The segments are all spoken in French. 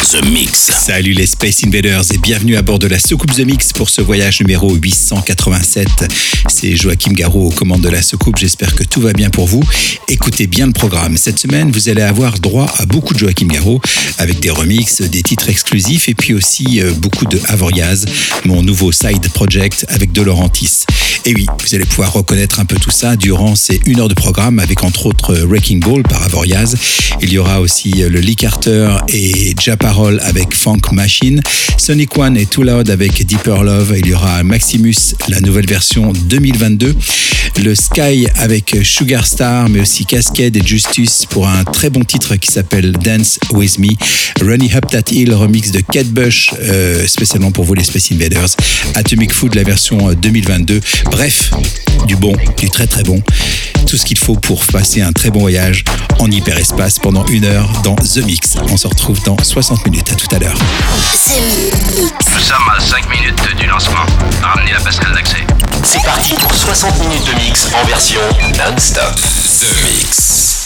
The Mix. Salut les Space Invaders et bienvenue à bord de la soucoupe The Mix pour ce voyage numéro 887. C'est Joachim Garraud aux commandes de la soucoupe, j'espère que tout va bien pour vous. Écoutez bien le programme. Cette semaine, vous allez avoir droit à beaucoup de Joachim Garraud avec des remixes, des titres exclusifs et puis aussi euh, beaucoup de Avoriaz, mon nouveau side project avec De Laurentis. Et oui, vous allez pouvoir reconnaître un peu tout ça durant ces une heure de programme avec entre autres Wrecking Ball par Avoriaz. Il y aura aussi le Lee Carter et Avec Funk Machine, Sonic One et Too Loud avec Deeper Love. Il y aura Maximus, la nouvelle version 2022, le Sky avec Sugar Star, mais aussi Cascade et Justice pour un très bon titre qui s'appelle Dance With Me, Running Up That Hill, remix de Cat Bush, euh, spécialement pour vous les Space Invaders, Atomic Food, la version 2022. Bref, du bon, du très très bon. Tout ce qu'il faut pour passer un très bon voyage en hyperespace pendant une heure dans The Mix. On se retrouve dans 60 minutes. À tout à l'heure. Nous sommes à 5 minutes du lancement. Ramenez la passerelle d'accès. C'est parti pour 60 minutes de mix en version non-stop. The Mix.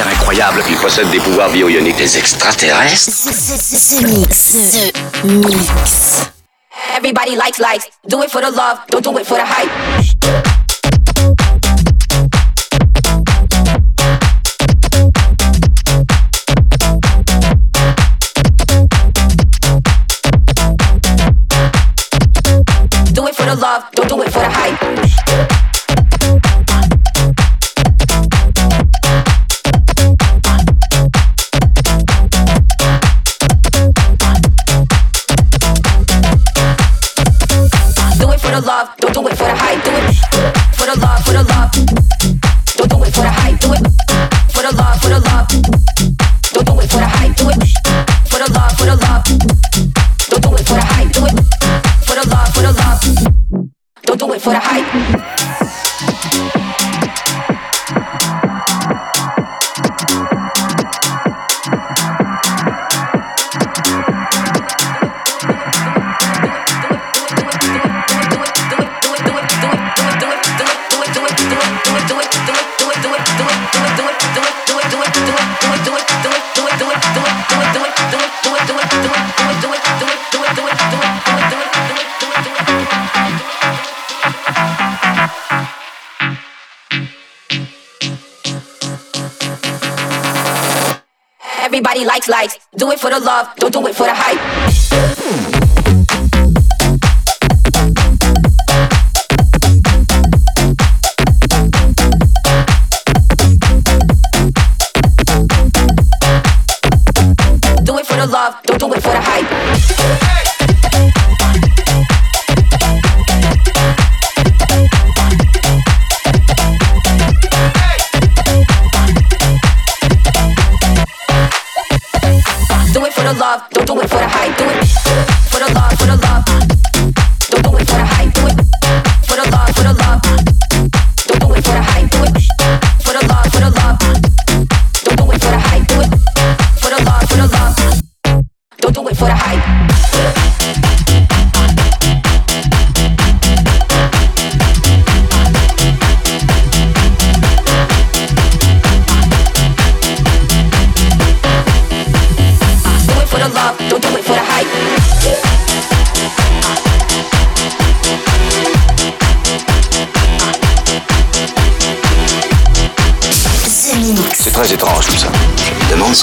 super incroyable. Il possède des pouvoirs bio-ioniques. Des extraterrestres? The, the, the, mix. Everybody likes likes. Do it for the love. Don't do it for the hype.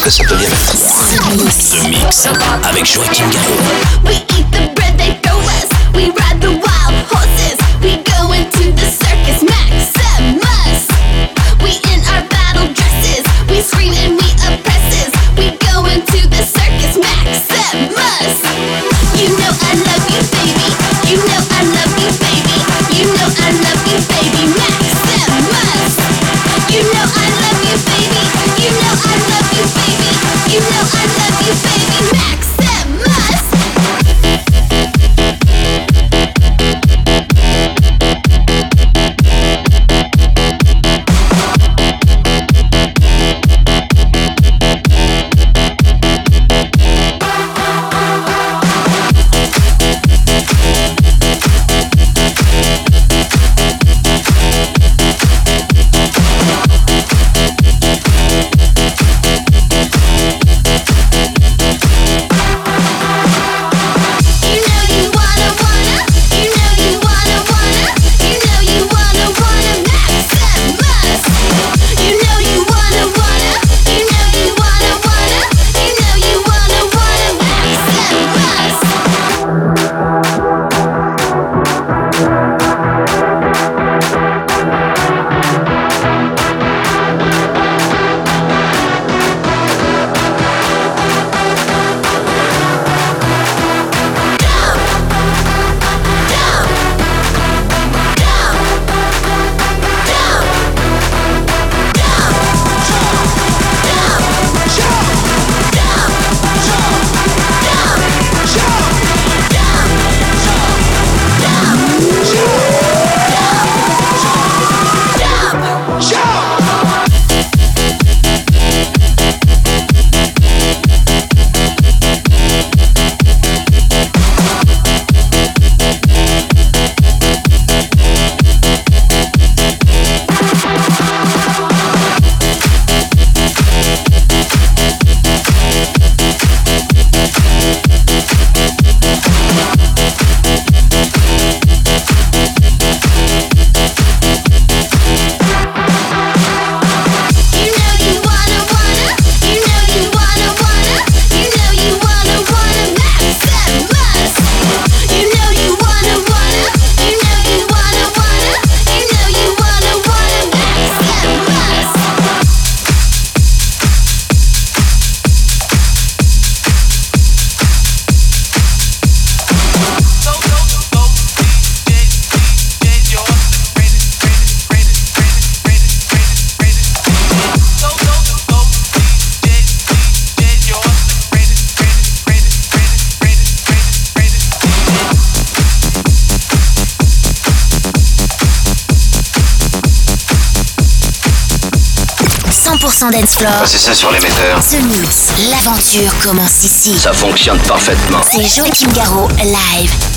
que ça. The Mix avec Joachim Garou. 100% dance floor. C'est ça sur l'émetteur. The Mix, l'aventure commence ici. Ça fonctionne parfaitement. C'est Joachim Garraud, live.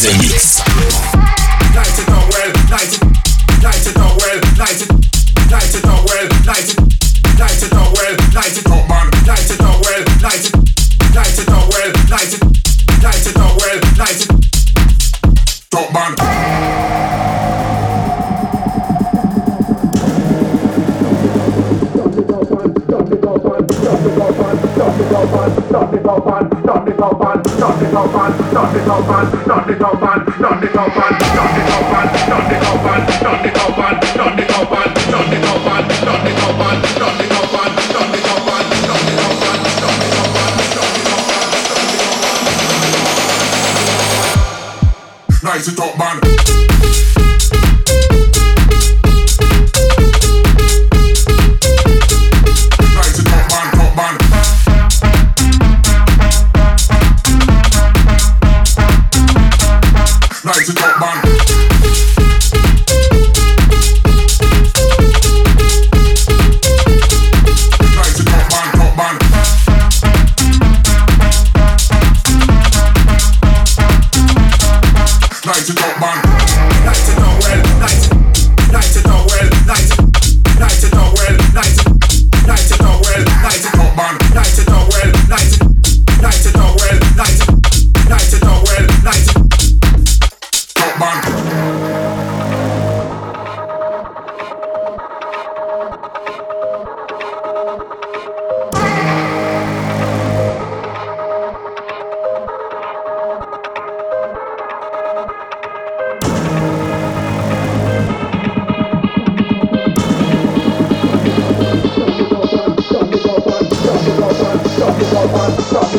The Mix. up and, turn it up and, turn it up and, turn it up man.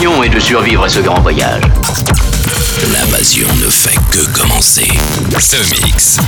Mission est de survivre à ce grand voyage. L'invasion ne fait que commencer. Ce Mix.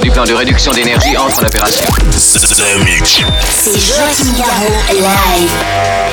du plan de réduction d'énergie entre en opération. C'est live.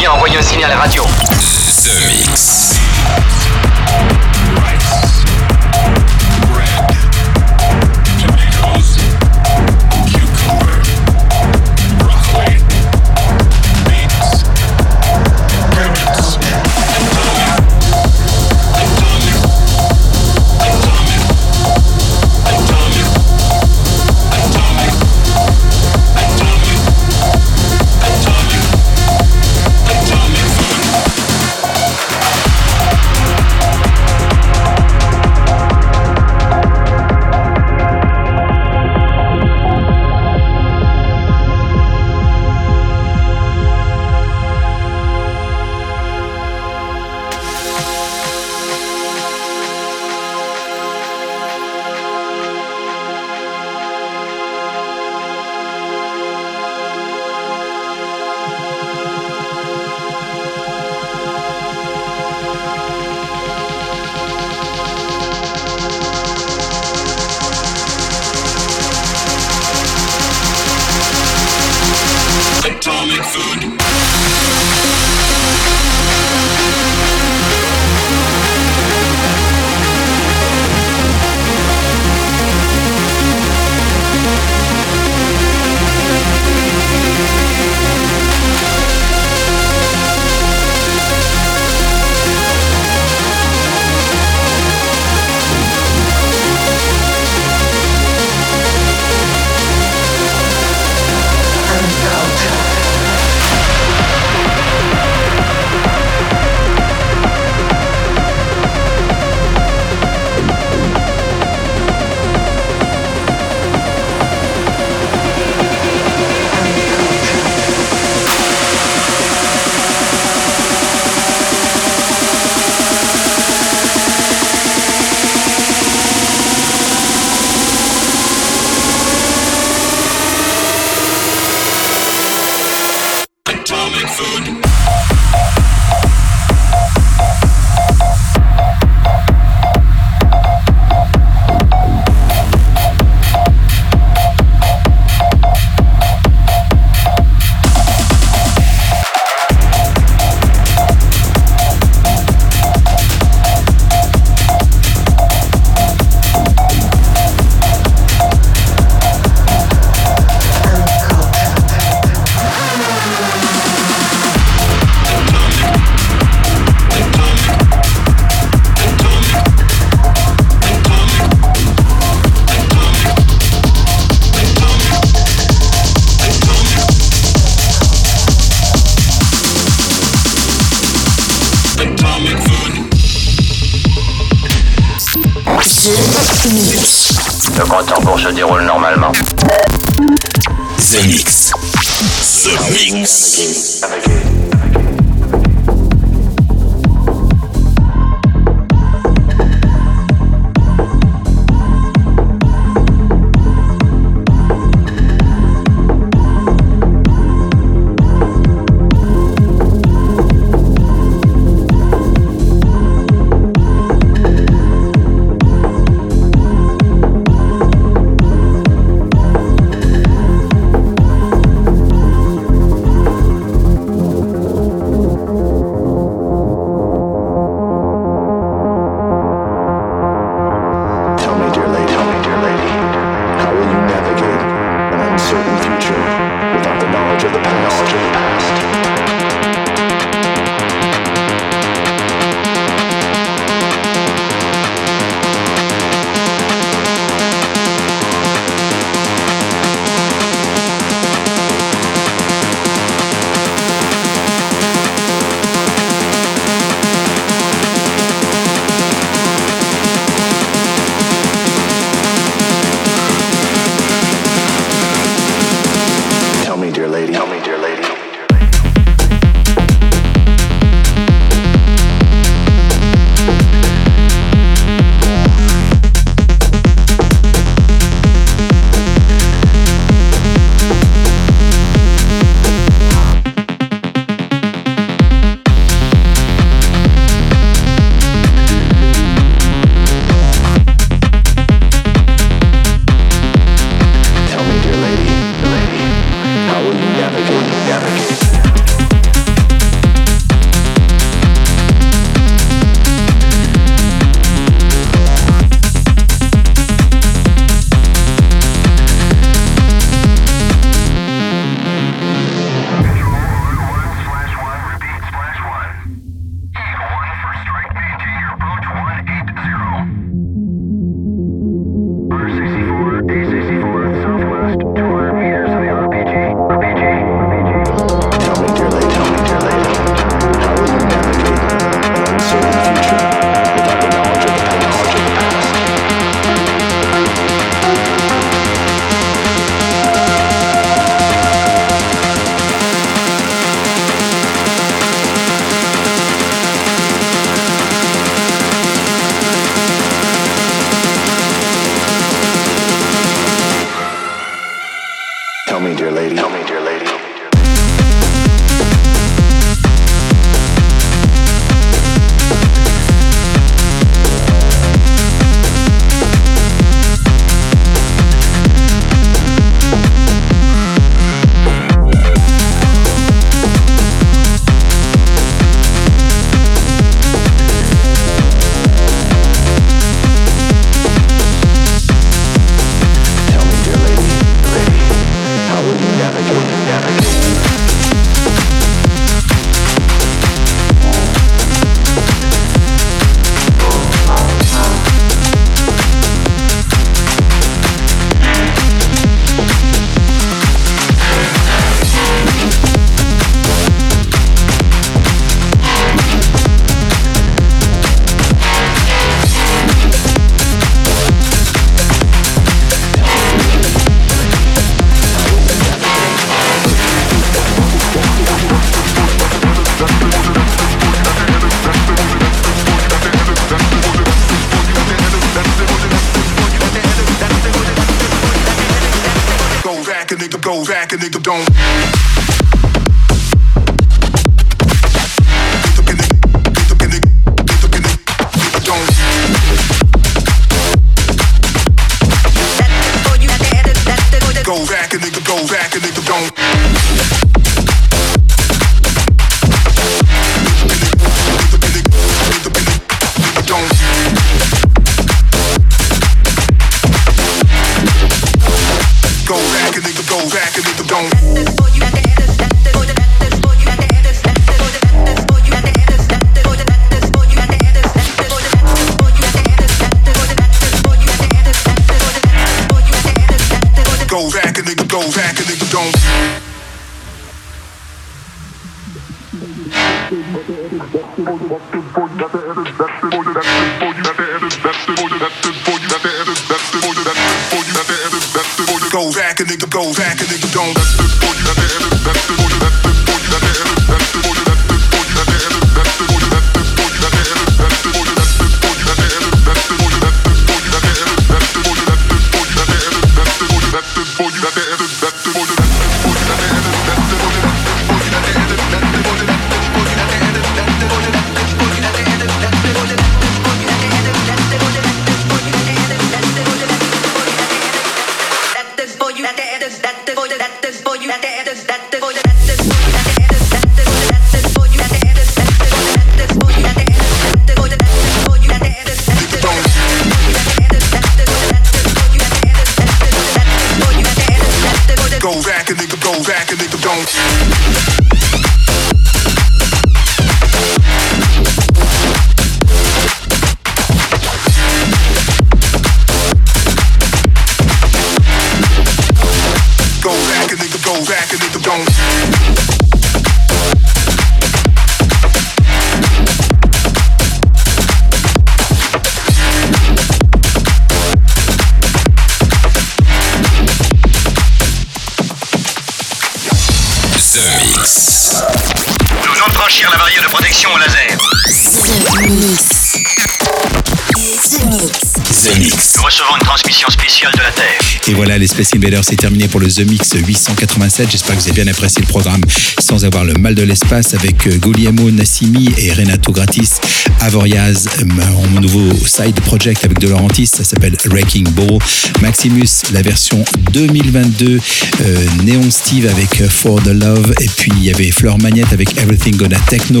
Voilà, les Space Invaders, c'est terminé pour le The Mix 887. J'espère que vous avez bien apprécié le programme. Sans avoir le mal de l'espace avec euh, Guglielmo Nassimi et Renato Gratis, Avoriaz, euh, mon nouveau side project avec De ça s'appelle Wrecking Ball, Maximus, la version 2022, euh, Neon Steve avec euh, For the Love, et puis il y avait Fleur Magnette avec Everything Gonna Techno,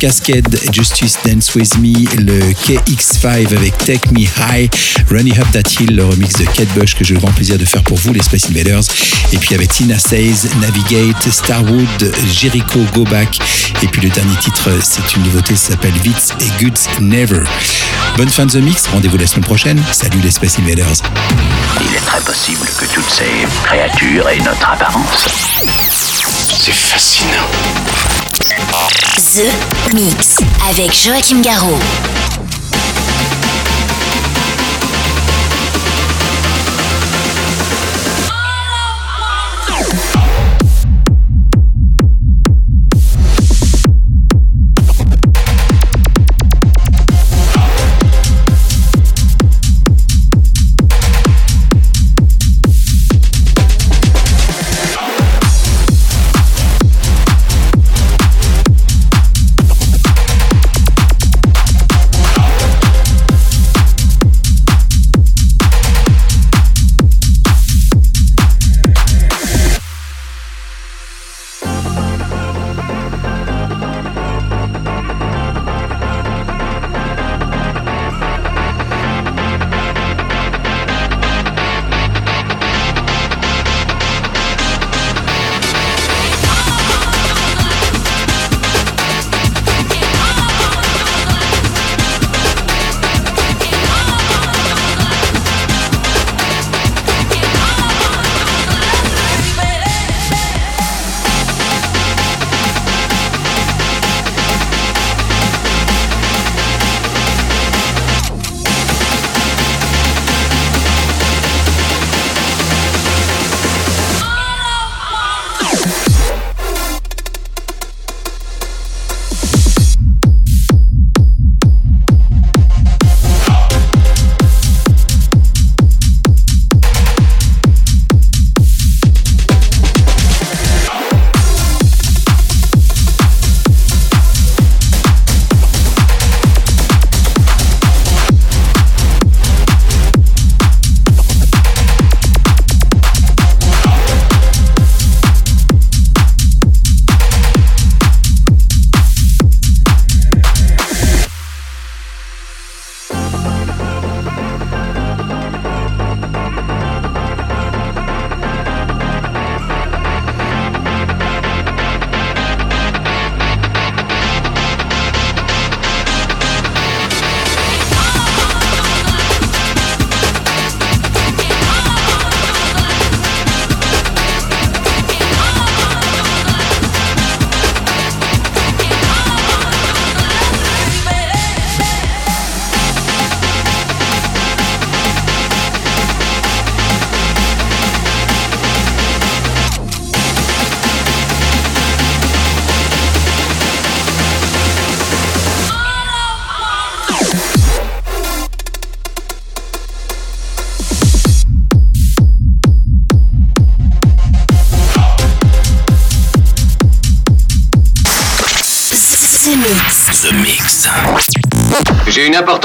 Cascade, Justice Dance With Me, le KX5 avec Take Me High, Running Up That Hill, le remix de Kate Bush que j'ai le grand plaisir de faire pour vous, les Space Invaders. Et puis avec Tina Says, Navigate, Starwood, Jericho, Go Back. Et puis le dernier titre, c'est une nouveauté, ça s'appelle Vitz et Goods Never. Bonne fin de The Mix, rendez-vous la semaine prochaine. Salut les Space Invaders. Il est très possible que toutes ces créatures aient notre apparence. C'est fascinant. The Mix avec Joachim Garraud.